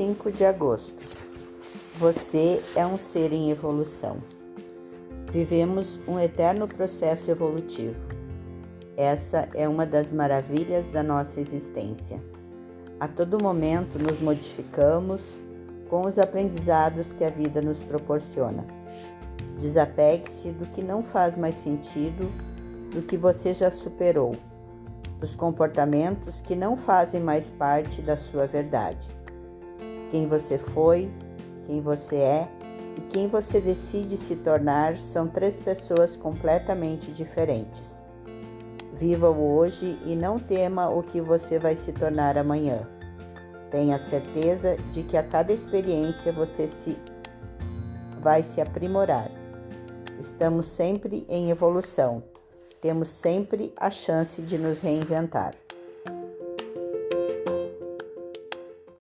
5 de agosto. Você é um ser em evolução. Vivemos um eterno processo evolutivo. Essa é uma das maravilhas da nossa existência. A todo momento nos modificamos com os aprendizados que a vida nos proporciona. Desapegue-se do que não faz mais sentido, do que você já superou dos comportamentos que não fazem mais parte da sua verdade. Quem você foi, quem você é e quem você decide se tornar são três pessoas completamente diferentes. Viva o hoje e não tema o que você vai se tornar amanhã. Tenha certeza de que a cada experiência você se vai se aprimorar. Estamos sempre em evolução temos sempre a chance de nos reinventar.